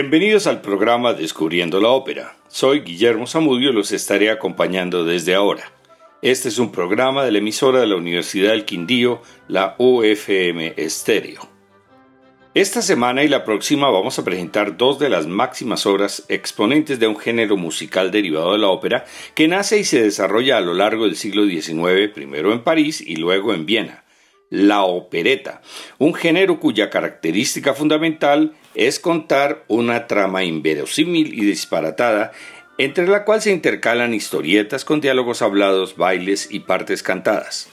Bienvenidos al programa Descubriendo la Ópera. Soy Guillermo Zamudio y los estaré acompañando desde ahora. Este es un programa de la emisora de la Universidad del Quindío, la UFM Estéreo. Esta semana y la próxima vamos a presentar dos de las máximas obras exponentes de un género musical derivado de la ópera que nace y se desarrolla a lo largo del siglo XIX, primero en París y luego en Viena la opereta, un género cuya característica fundamental es contar una trama inverosímil y disparatada entre la cual se intercalan historietas con diálogos hablados, bailes y partes cantadas.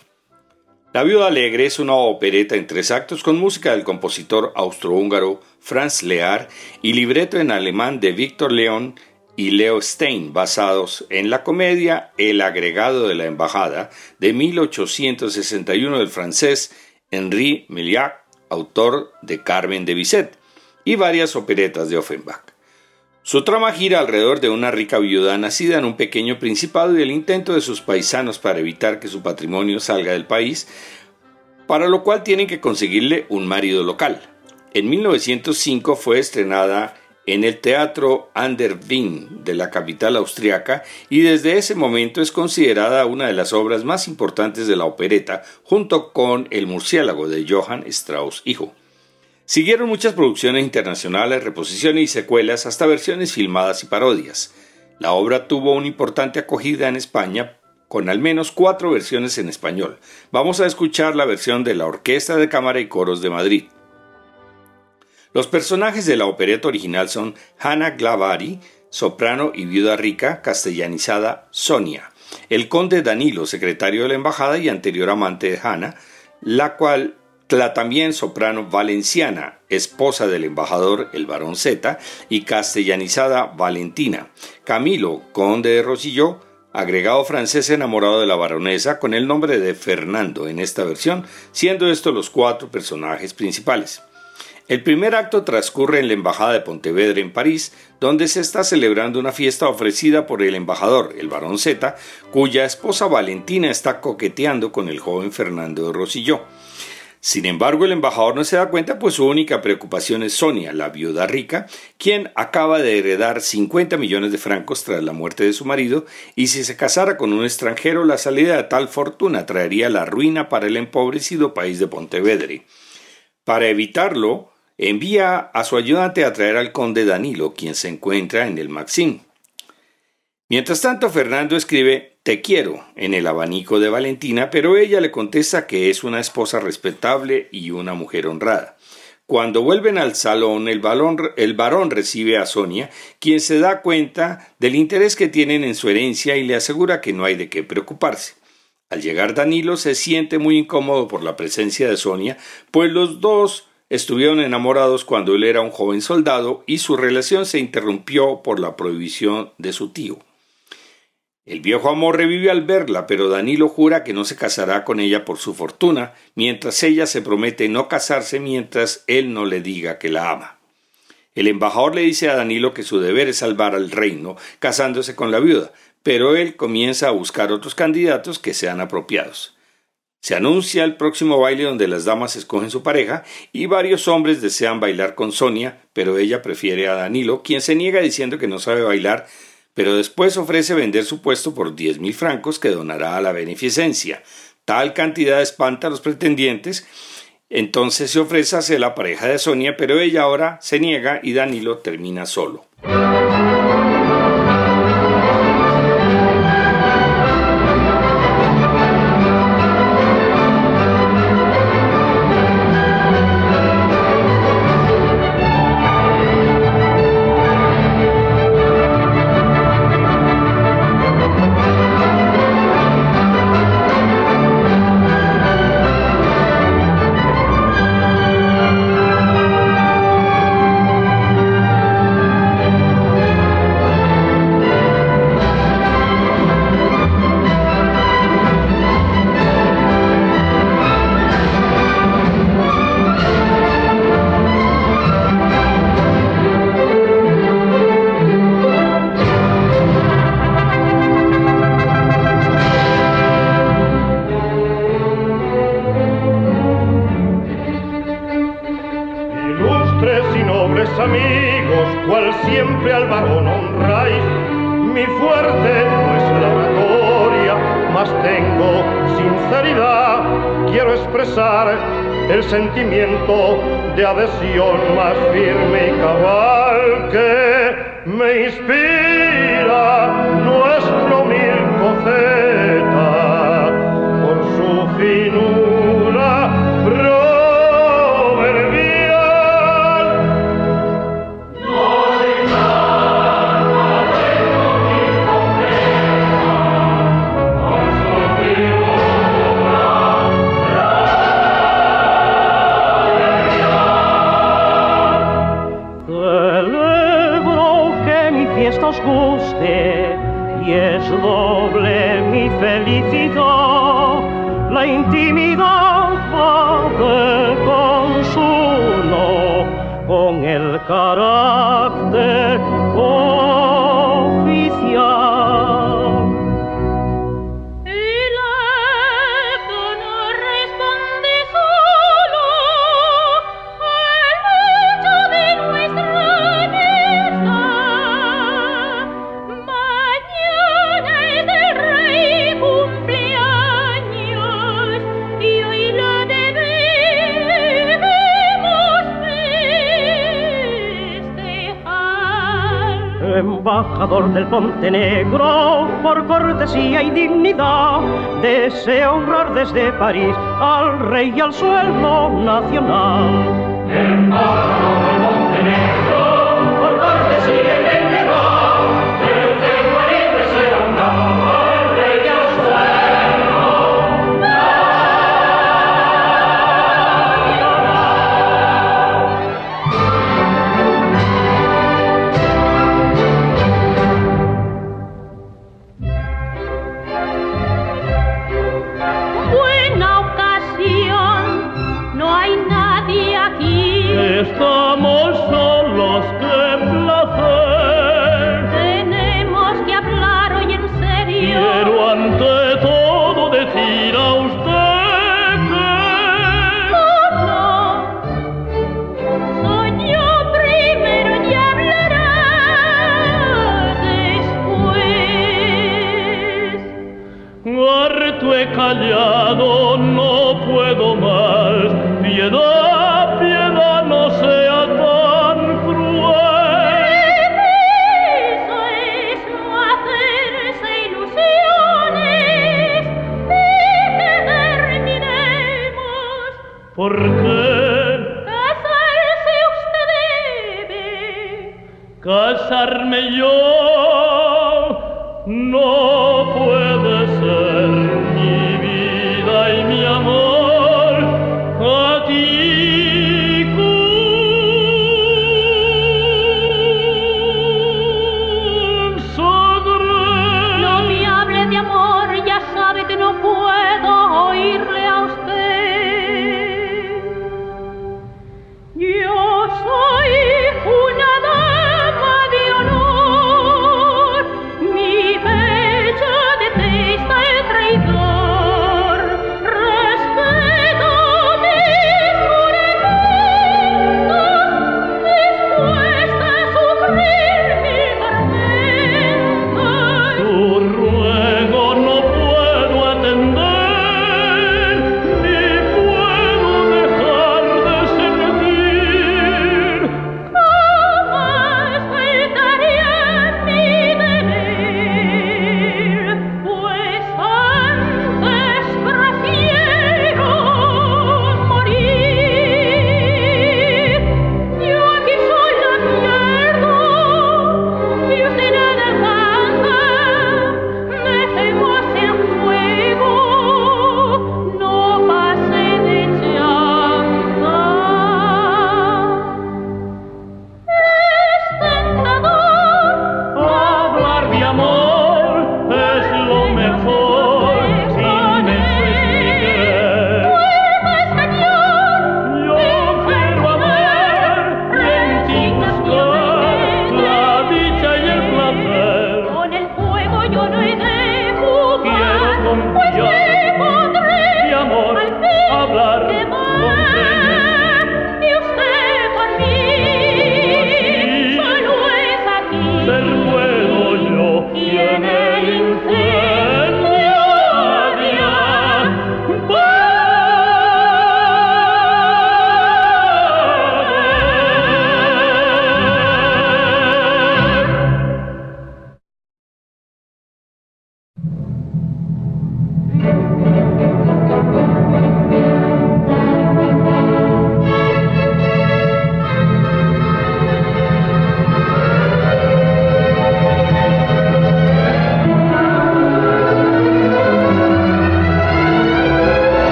La Viuda Alegre es una opereta en tres actos con música del compositor austrohúngaro Franz Lear y libreto en alemán de Víctor León y Leo Stein, basados en la comedia El agregado de la embajada de 1861 del francés Henri Milliac, autor de Carmen de Bizet, y varias operetas de Offenbach. Su trama gira alrededor de una rica viuda nacida en un pequeño principado y el intento de sus paisanos para evitar que su patrimonio salga del país, para lo cual tienen que conseguirle un marido local. En 1905 fue estrenada en el Teatro An der Wien de la capital austriaca y desde ese momento es considerada una de las obras más importantes de la opereta junto con El murciélago de Johann Strauss hijo. Siguieron muchas producciones internacionales, reposiciones y secuelas hasta versiones filmadas y parodias. La obra tuvo una importante acogida en España con al menos cuatro versiones en español. Vamos a escuchar la versión de la Orquesta de Cámara y Coros de Madrid. Los personajes de la opereta original son Hannah Glavari, soprano y viuda rica, castellanizada Sonia, el conde Danilo, secretario de la embajada y anterior amante de Hannah, la cual la también soprano valenciana, esposa del embajador el barón Z, y castellanizada Valentina, Camilo, conde de Rosilló, agregado francés enamorado de la baronesa con el nombre de Fernando en esta versión, siendo estos los cuatro personajes principales. El primer acto transcurre en la Embajada de Pontevedra en París, donde se está celebrando una fiesta ofrecida por el embajador, el barón Z, cuya esposa Valentina está coqueteando con el joven Fernando de Rosilló. Sin embargo, el embajador no se da cuenta, pues su única preocupación es Sonia, la viuda rica, quien acaba de heredar 50 millones de francos tras la muerte de su marido, y si se casara con un extranjero, la salida de tal fortuna traería la ruina para el empobrecido país de Pontevedra. Para evitarlo, envía a su ayudante a traer al conde Danilo, quien se encuentra en el Maxim. Mientras tanto, Fernando escribe Te quiero en el abanico de Valentina, pero ella le contesta que es una esposa respetable y una mujer honrada. Cuando vuelven al salón, el, el varón recibe a Sonia, quien se da cuenta del interés que tienen en su herencia y le asegura que no hay de qué preocuparse. Al llegar Danilo se siente muy incómodo por la presencia de Sonia, pues los dos Estuvieron enamorados cuando él era un joven soldado y su relación se interrumpió por la prohibición de su tío. El viejo amor revive al verla, pero Danilo jura que no se casará con ella por su fortuna, mientras ella se promete no casarse mientras él no le diga que la ama. El embajador le dice a Danilo que su deber es salvar al reino, casándose con la viuda, pero él comienza a buscar otros candidatos que sean apropiados. Se anuncia el próximo baile donde las damas escogen su pareja y varios hombres desean bailar con Sonia, pero ella prefiere a Danilo, quien se niega diciendo que no sabe bailar, pero después ofrece vender su puesto por diez mil francos que donará a la beneficencia. Tal cantidad espanta a los pretendientes, entonces se ofrece a ser la pareja de Sonia, pero ella ahora se niega y Danilo termina solo. may speak. labrador del Ponte Negro, por cortesía y dignidad, deseo honrar desde París al rey y al sueldo nacional.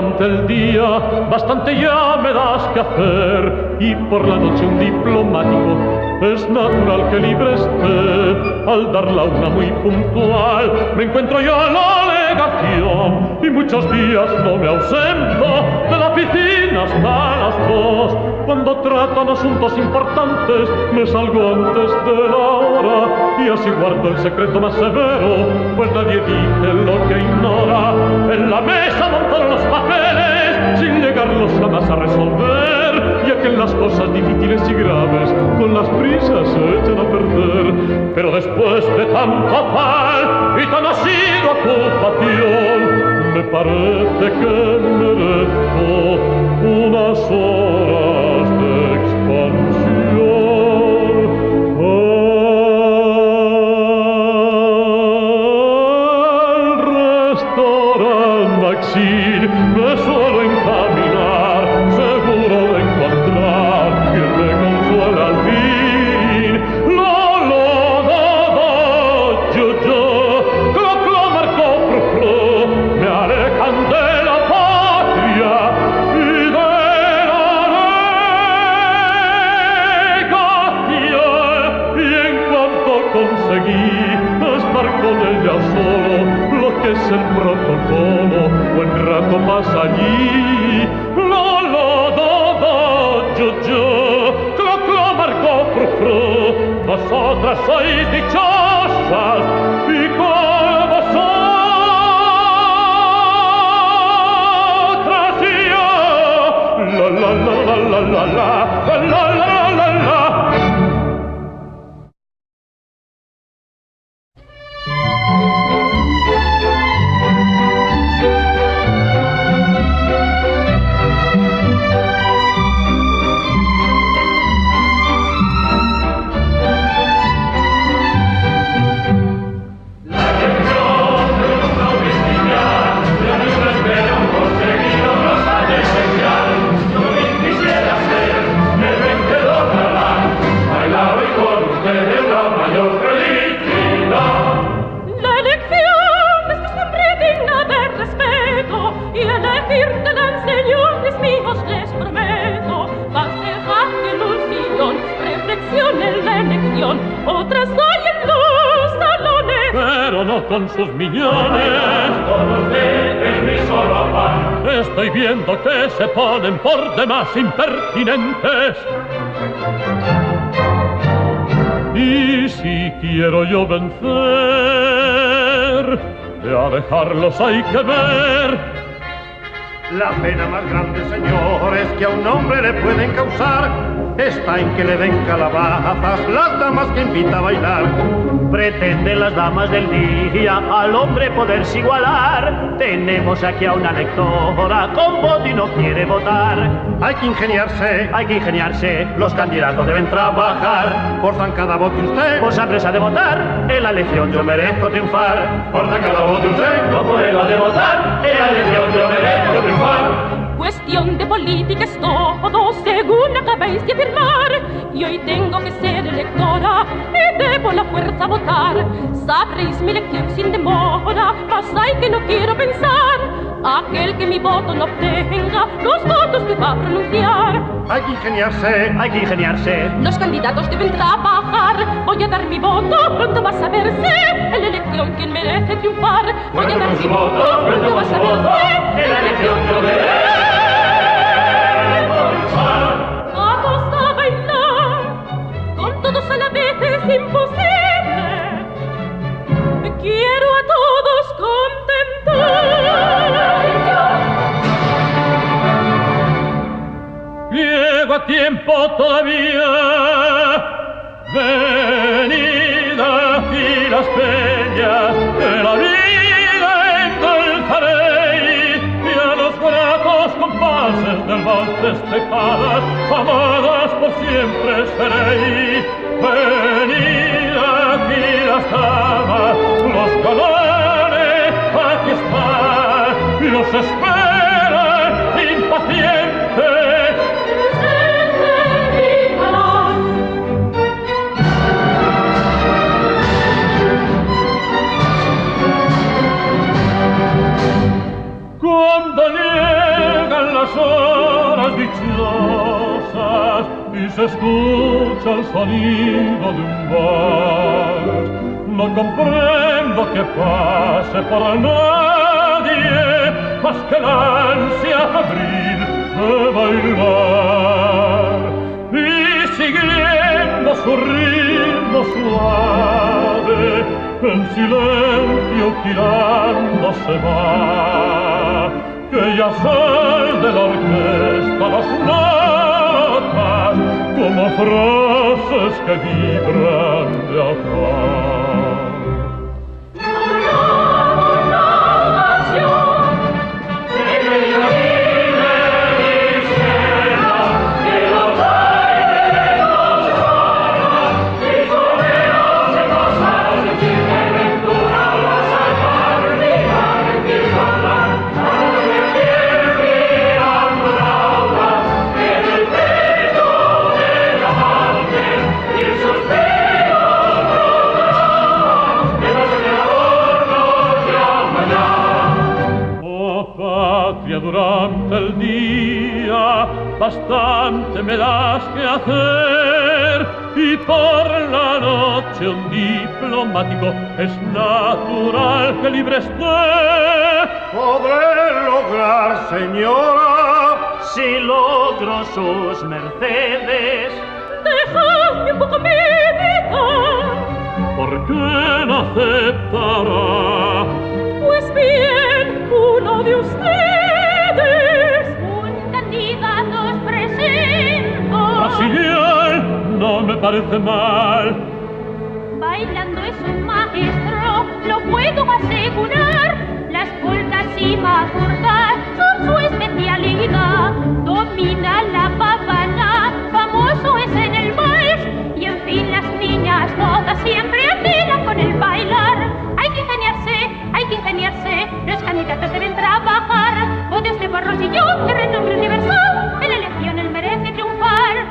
Durante el día bastante ya me das que hacer. Y por la noche un diplomático es natural que libre esté. Al dar la una muy puntual me encuentro yo a la legación y muchos días no me ausento de la oficina hasta cuando tratan asuntos importantes me salgo antes de la hora y así guardo el secreto más severo pues nadie dice lo que ignora. En la mesa montaron los papeles sin llegarlos jamás a resolver ya que en las cosas difíciles y graves con las prisas se echan a perder. Pero después de tanto afán y tan asido ocupación me parece que merezco unas horas Masagli, la la da do giù giù, clo clo marco fru fru, ma sopra sei di ciossas, i colvo sopra sia, la la la la la la la la dejarlos hay que ver. La pena más grande, señores, que a un hombre le pueden causar está en que le den calabazas las damas que invita a bailar. Pretenden las damas del día al hombre poderse igualar. Tenemos aquí a una lectora con voto y no quiere votar. Hay que ingeniarse, hay que ingeniarse. Los candidatos deben trabajar. Por zancada vote usted, por presa de votar. En la elección yo merezco triunfar. Por zancada vote usted, como puedo de votar. En la elección yo merezco triunfar. Cuestión de política es todo, según acabáis de afirmar. Y hoy tengo que ser electora y debo la fuerza votar. Sabréis mi elección sin demora, mas hay que no quiero pensar. Aquel que mi voto no obtenga los votos que va a pronunciar. Hay que ingeniarse, hay que ingeniarse. Los candidatos deben trabajar. Voy a dar mi voto, pronto va a saberse. En la elección quien merece triunfar. Voy a dar mi voto, pronto va a saberse. En la elección merece. Tiempo todavía. Venid aquí las peñas de la vida endulzaréis y a los gratos compases del vals destecadas, amadas por siempre seréis. Venid aquí las damas, los galanes, aquí están los esperan impacientes. Y se escucha el sonido de un vals, no comprendo que pase por nadie más que la ansia febril de bailar. Y siguiendo su ritmo suave, en silencio girando se va, que ya sal de la orquesta las notas como frases que vibran de acá. Durante el día bastante me das que hacer y por la noche un diplomático es natural que libre esté. Podré lograr, señora, si logro sus mercedes. Dejadme un poco meditar. ¿Por qué no aceptará? Pues bien, uno de ustedes. No me parece mal. Bailando es un maestro, lo puedo asegurar. Las polcas y mazurcas son su especialidad. Domina la pavana, famoso es en el vals. Y en fin, las niñas todas siempre admiran con el bailar. Hay que ingeniarse, hay que ingeniarse. Los candidatos deben trabajar. Votes de Barrosillón, de renombre universal. En la elección él merece triunfar.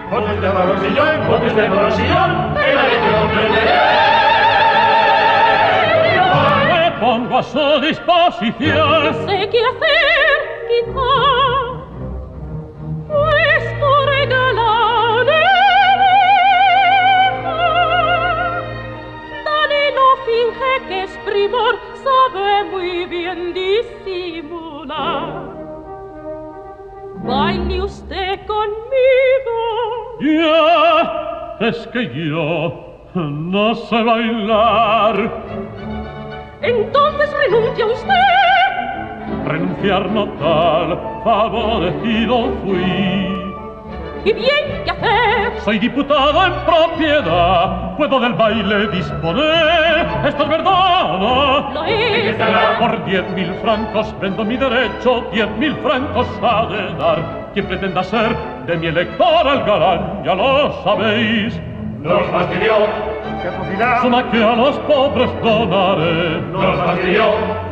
De Barrosillón, votes me pongo a su disposición. No sé qué hacer, quizá, pues por regalarle Dani no finge que es primor, sabe muy bien disimular. Baile usted conmigo. Yeah es que yo no sé bailar. Entonces renuncia usted. Renunciar no tal, favorecido fui. ¿Y bien qué hacer? Soy diputado en propiedad, puedo del baile disponer. ¿Esto es verdad no? Lo es. Por diez mil francos vendo mi derecho, diez mil francos ha de dar. Quien pretenda ser de mi elector el galán, ya lo sabéis. Nos fastidió. ¿Qué atrocidad? Suma que a los pobres donaré. Nos fastidió.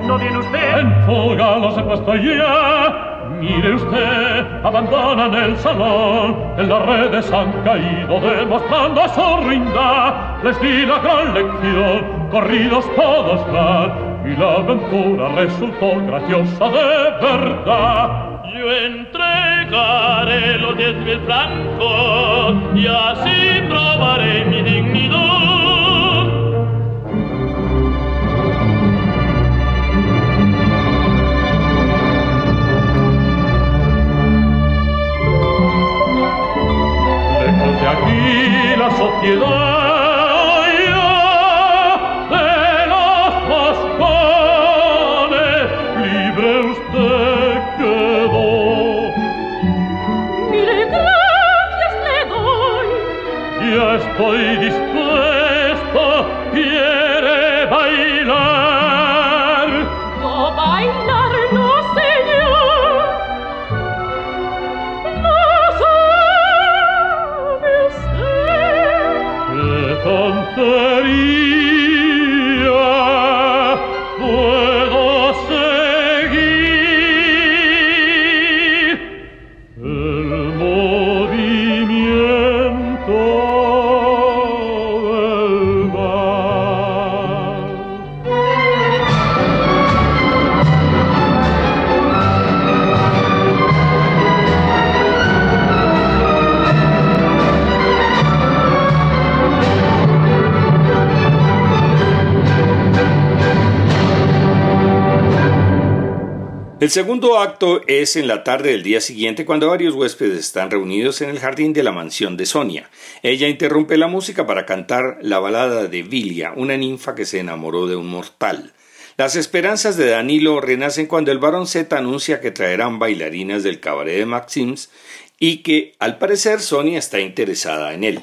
¿No viene usted? En fuga los he puesto ya. Mire usted, abandonan el salón, en las redes han caído demostrando su ruindad. Les di la gran lección, corridos todos van, y la aventura resultó graciosa de verdad. Yo entregaré los diez mil francos y así probaré mi dignidad. Lejos de aquí la sociedad segundo acto es en la tarde del día siguiente cuando varios huéspedes están reunidos en el jardín de la mansión de Sonia. Ella interrumpe la música para cantar la balada de Vilia, una ninfa que se enamoró de un mortal. Las esperanzas de Danilo renacen cuando el barón Z anuncia que traerán bailarinas del cabaret de Maxims y que, al parecer, Sonia está interesada en él.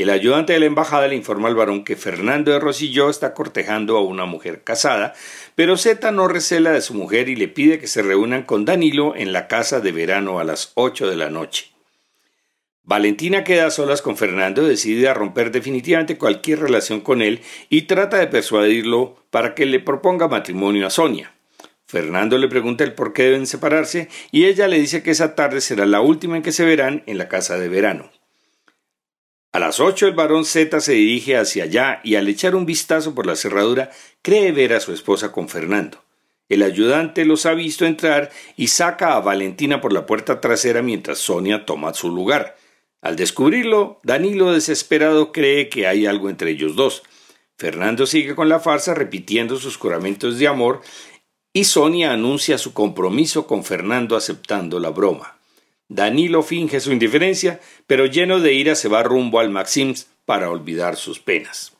El ayudante de la embajada le informa al varón que Fernando de Rosilló está cortejando a una mujer casada, pero Z no recela de su mujer y le pide que se reúnan con Danilo en la casa de verano a las ocho de la noche. Valentina queda a solas con Fernando, decide a romper definitivamente cualquier relación con él y trata de persuadirlo para que le proponga matrimonio a Sonia. Fernando le pregunta el por qué deben separarse y ella le dice que esa tarde será la última en que se verán en la casa de verano. A las ocho el varón Z se dirige hacia allá y al echar un vistazo por la cerradura cree ver a su esposa con Fernando. El ayudante los ha visto entrar y saca a Valentina por la puerta trasera mientras Sonia toma su lugar. Al descubrirlo, Danilo desesperado cree que hay algo entre ellos dos. Fernando sigue con la farsa repitiendo sus juramentos de amor y Sonia anuncia su compromiso con Fernando aceptando la broma. Danilo finge su indiferencia, pero lleno de ira se va rumbo al Maxims para olvidar sus penas.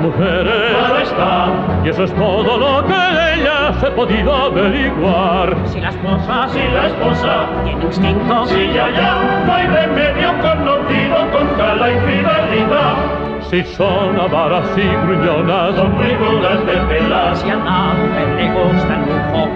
mujeres. Claro está. Y eso es todo lo que de ellas he podido averiguar. Si la esposa, si la esposa, tiene instinto, si ya, ya, no hay remedio conocido contra la infidelidad. Si son avaras y gruñonas, son figuras de pelas. Si a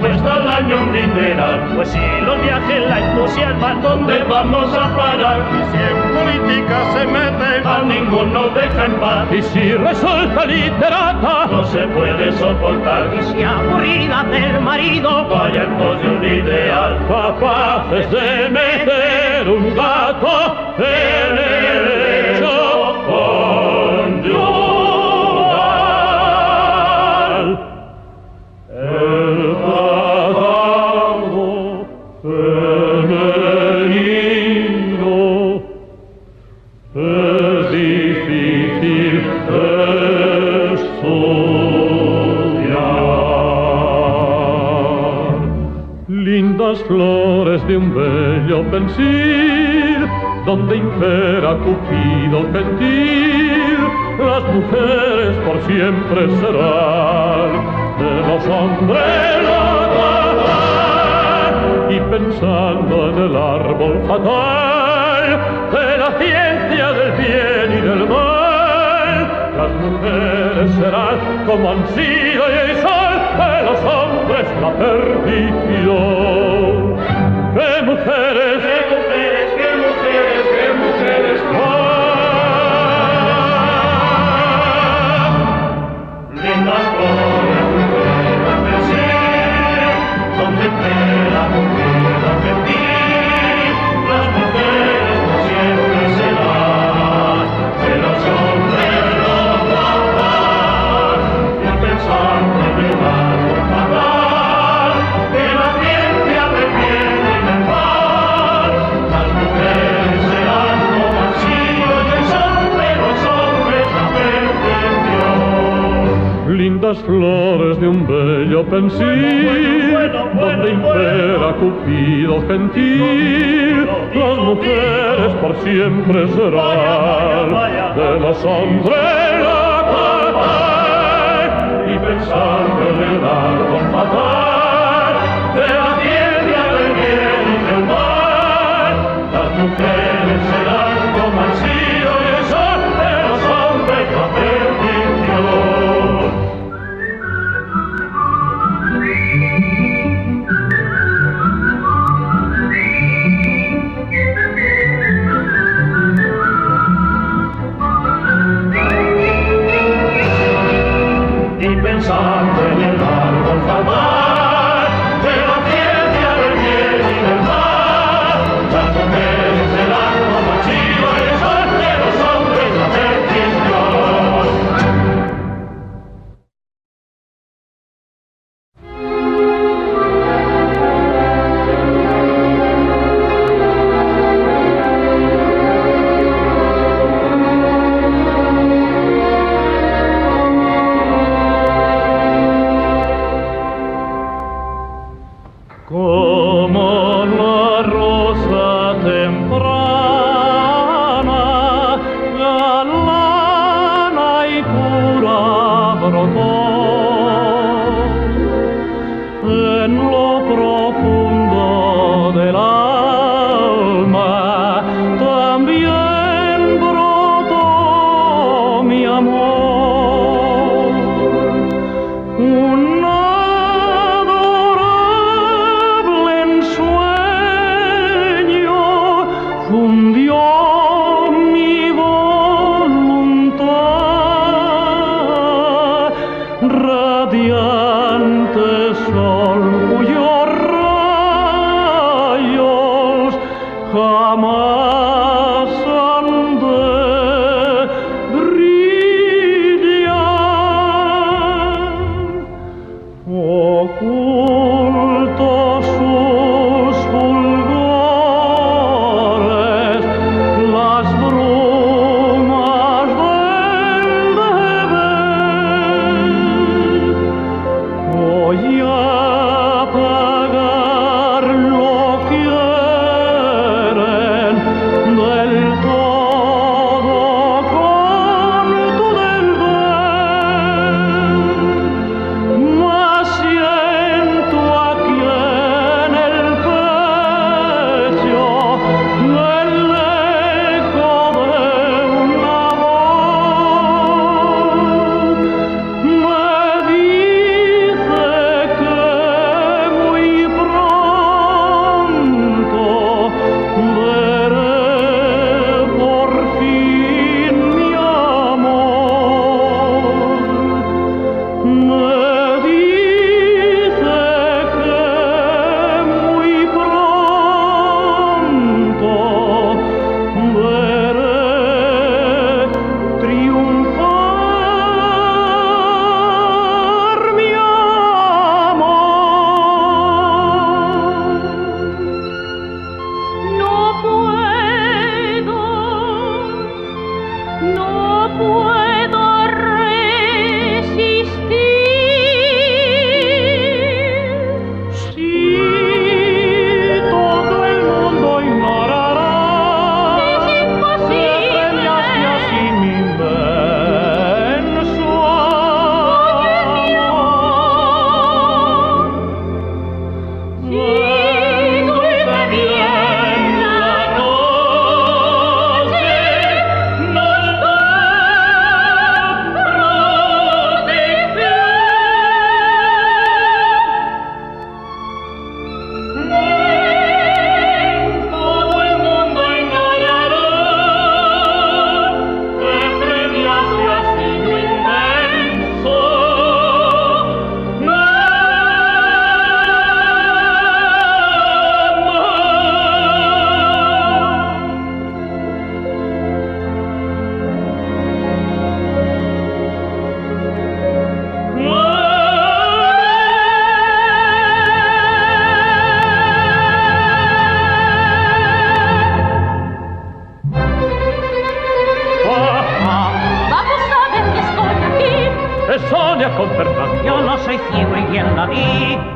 cuesta el año un dineral. Pues si los viajes la entusiasman, ¿dónde vamos a parar? Si en política se mete, a ninguno deja en paz. Y si resulta literata, no se puede soportar. Y si aburrida del marido, vaya en pos de un ideal. Capaces de meter un gato en el pensil, donde impera Cupido gentil, las mujeres por siempre serán de los hombres y pensando en el árbol fatal de la ciencia del bien y del mal, las mujeres serán como han sido y el sol de los hombres la perdición. ¡Qué mujeres! ¡Qué mujeres, qué mujeres, qué mujeres!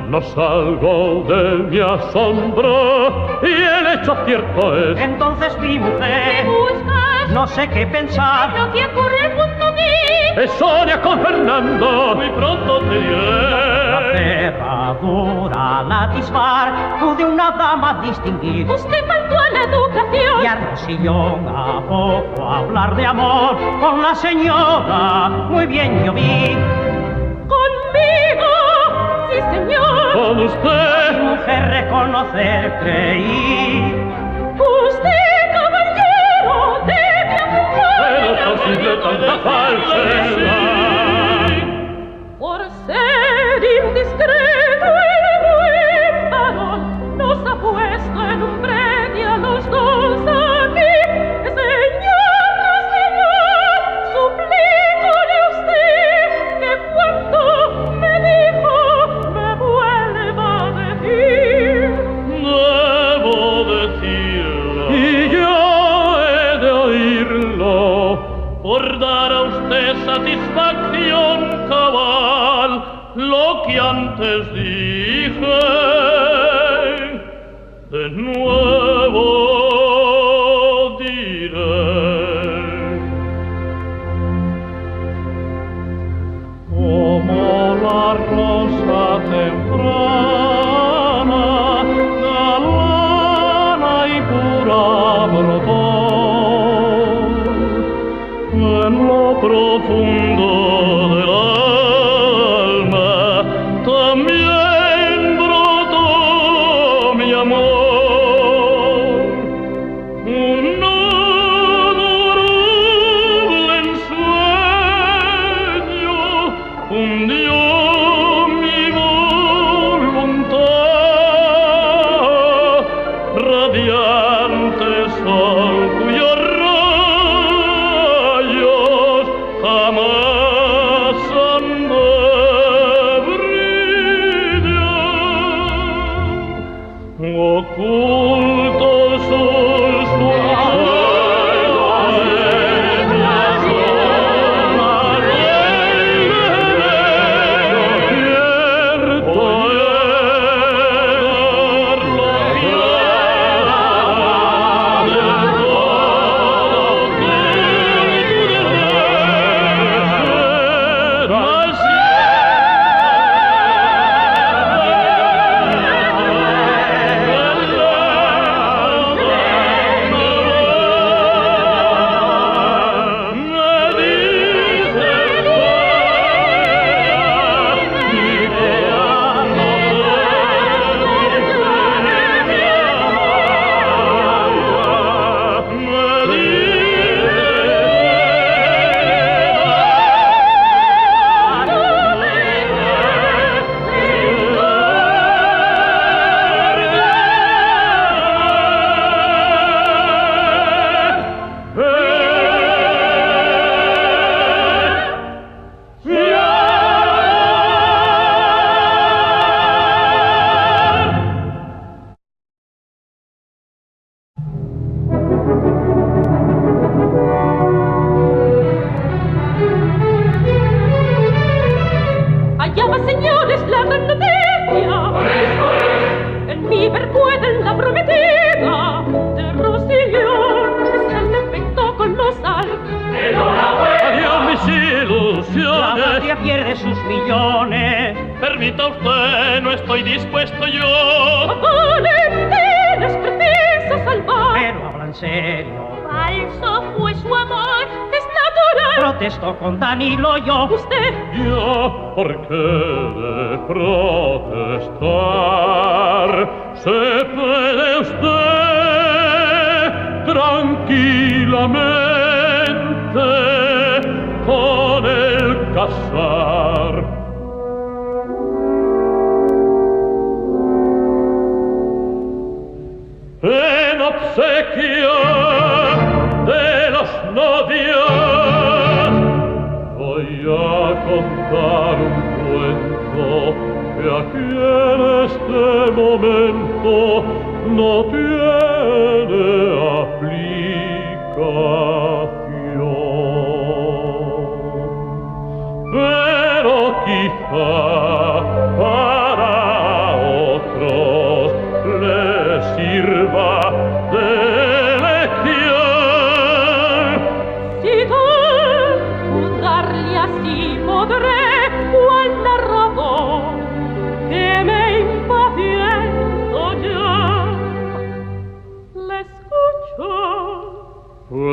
No salgo de mi asombro y el hecho cierto es. Entonces mi mujer. Buscas? No sé qué pensar. Lo que ocurre junto a mí. Es Sonia con Fernando. Muy pronto te diré. La cerradura la dispar pude una dama distinguir. Usted faltó a la educación. Y a Rosillón a poco hablar de amor con la señora. Muy bien yo vi usted. Mujer, reconocer creí. Usted, caballero, debe amor. Pero posible tanta falsedad. Por ser indiscreto Vater sicher, denn nur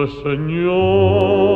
Señor.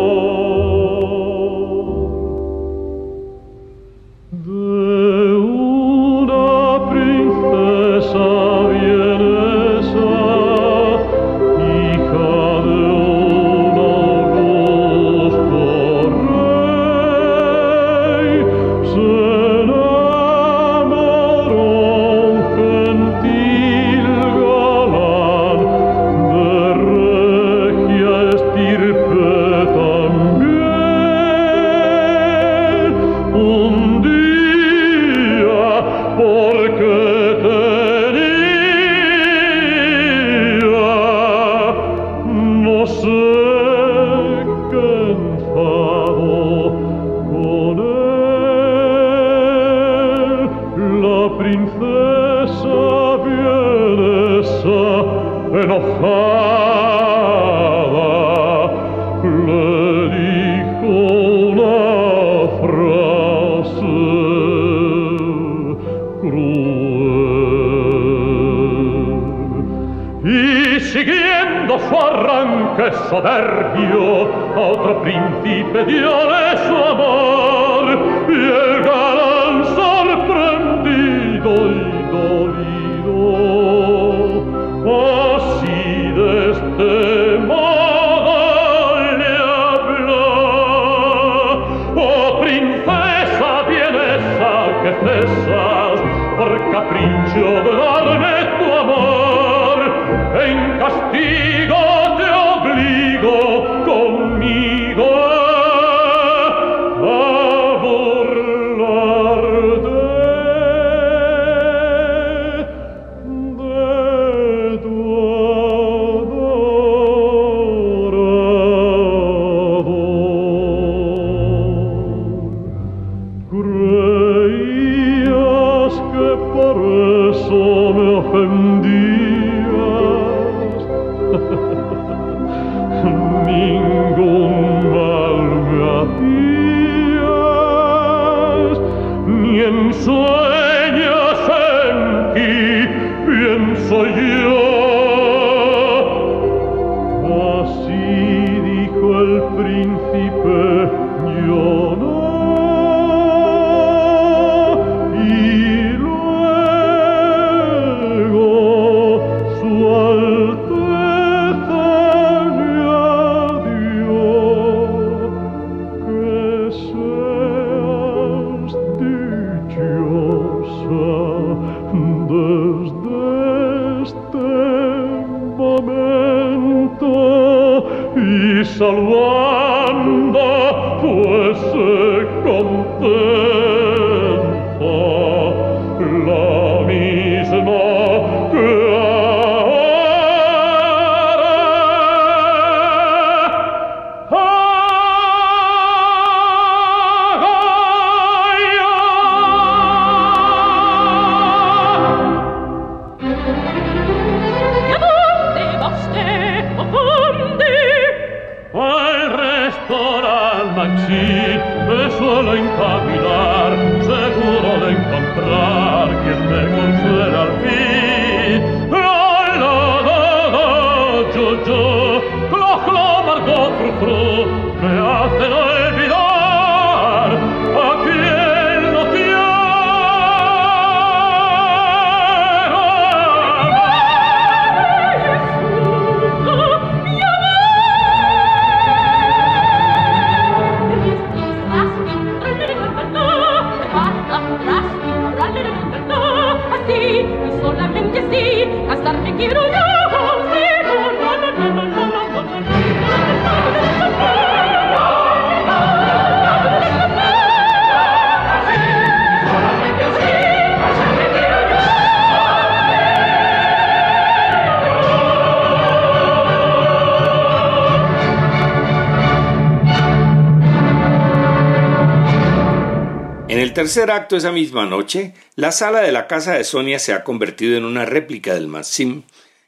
Tercer acto esa misma noche, la sala de la casa de Sonia se ha convertido en una réplica del Massim,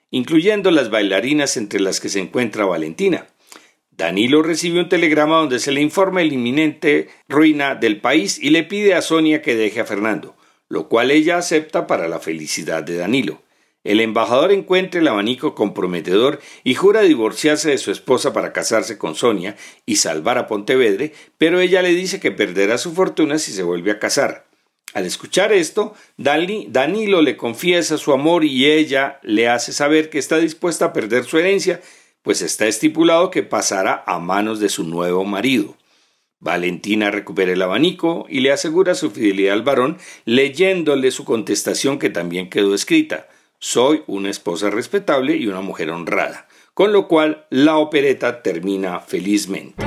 incluyendo las bailarinas entre las que se encuentra Valentina. Danilo recibe un telegrama donde se le informa el inminente ruina del país y le pide a Sonia que deje a Fernando, lo cual ella acepta para la felicidad de Danilo. El embajador encuentra el abanico comprometedor y jura divorciarse de su esposa para casarse con Sonia y salvar a Pontevedre, pero ella le dice que perderá su fortuna si se vuelve a casar. Al escuchar esto, Danilo le confiesa su amor y ella le hace saber que está dispuesta a perder su herencia, pues está estipulado que pasará a manos de su nuevo marido. Valentina recupera el abanico y le asegura su fidelidad al varón, leyéndole su contestación que también quedó escrita. Soy una esposa respetable y una mujer honrada, con lo cual la opereta termina felizmente.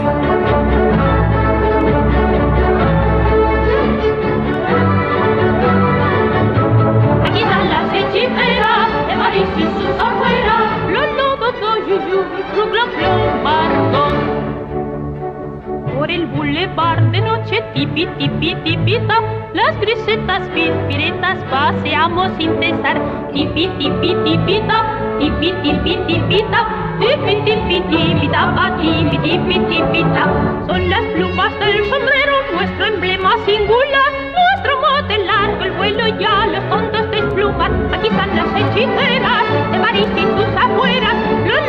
Por el boulevard de noche, tipi, tipi, tipita, las grisetas pispiretas paseamos sin cesar. Tipi, tipi, tipita, tipi, tipi, tipita, tipi, tipi, tipita, tipi, tipi, tipita. Son las plumas del sombrero, nuestro emblema singular, nuestro mote largo, el vuelo ya los tontos despluman. Aquí están las hechiceras de París y sus afueras, lo.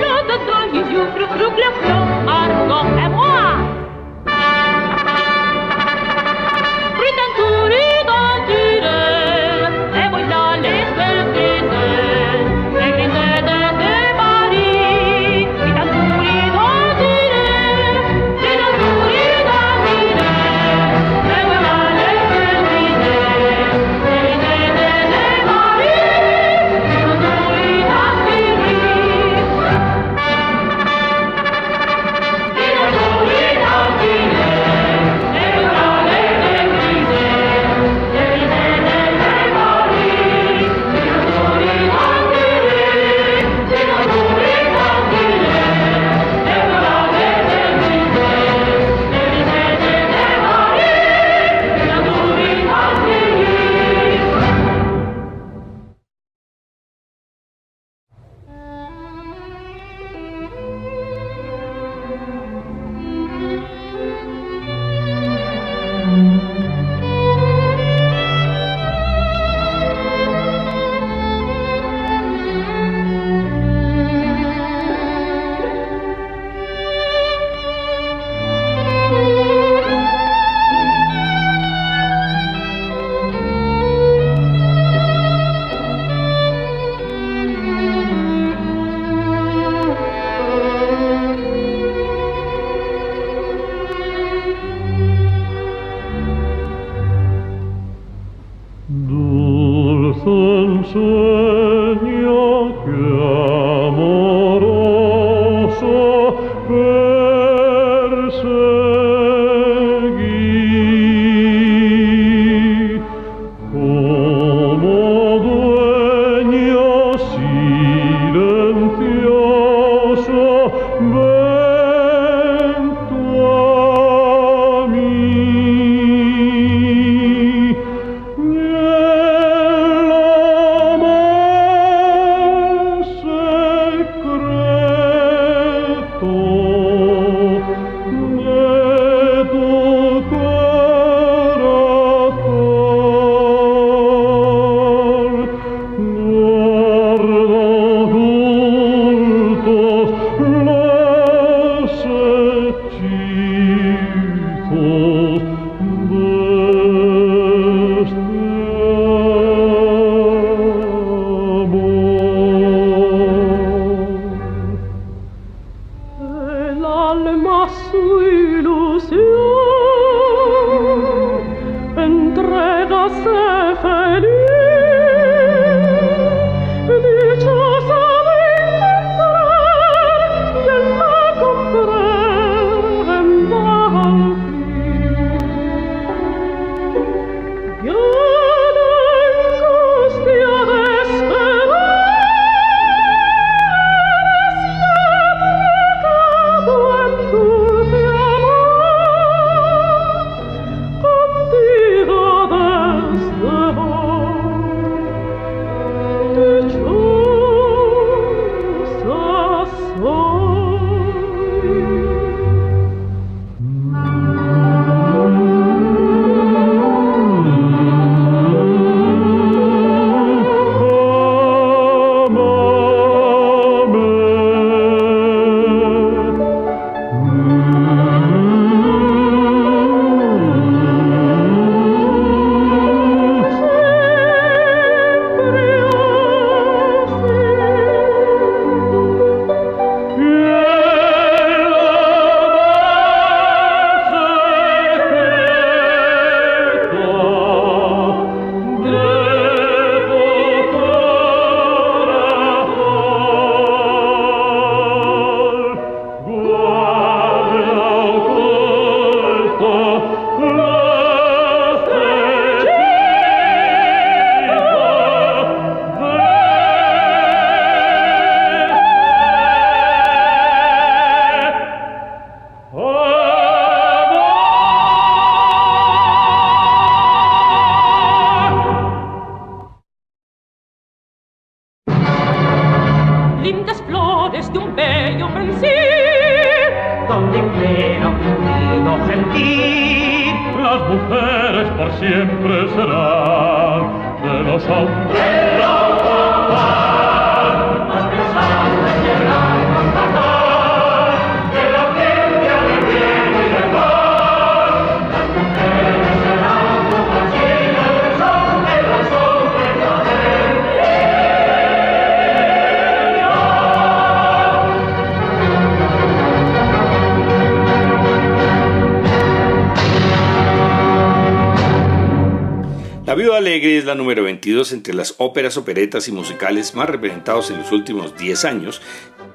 Número 22 entre las óperas, operetas y musicales más representados en los últimos 10 años,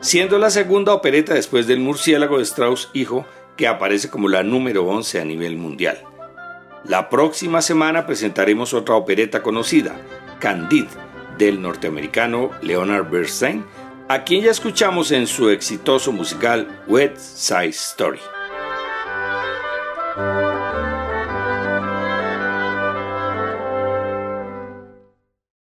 siendo la segunda opereta después del Murciélago de Strauss Hijo, que aparece como la número 11 a nivel mundial. La próxima semana presentaremos otra opereta conocida, Candide, del norteamericano Leonard Bernstein, a quien ya escuchamos en su exitoso musical West Side Story.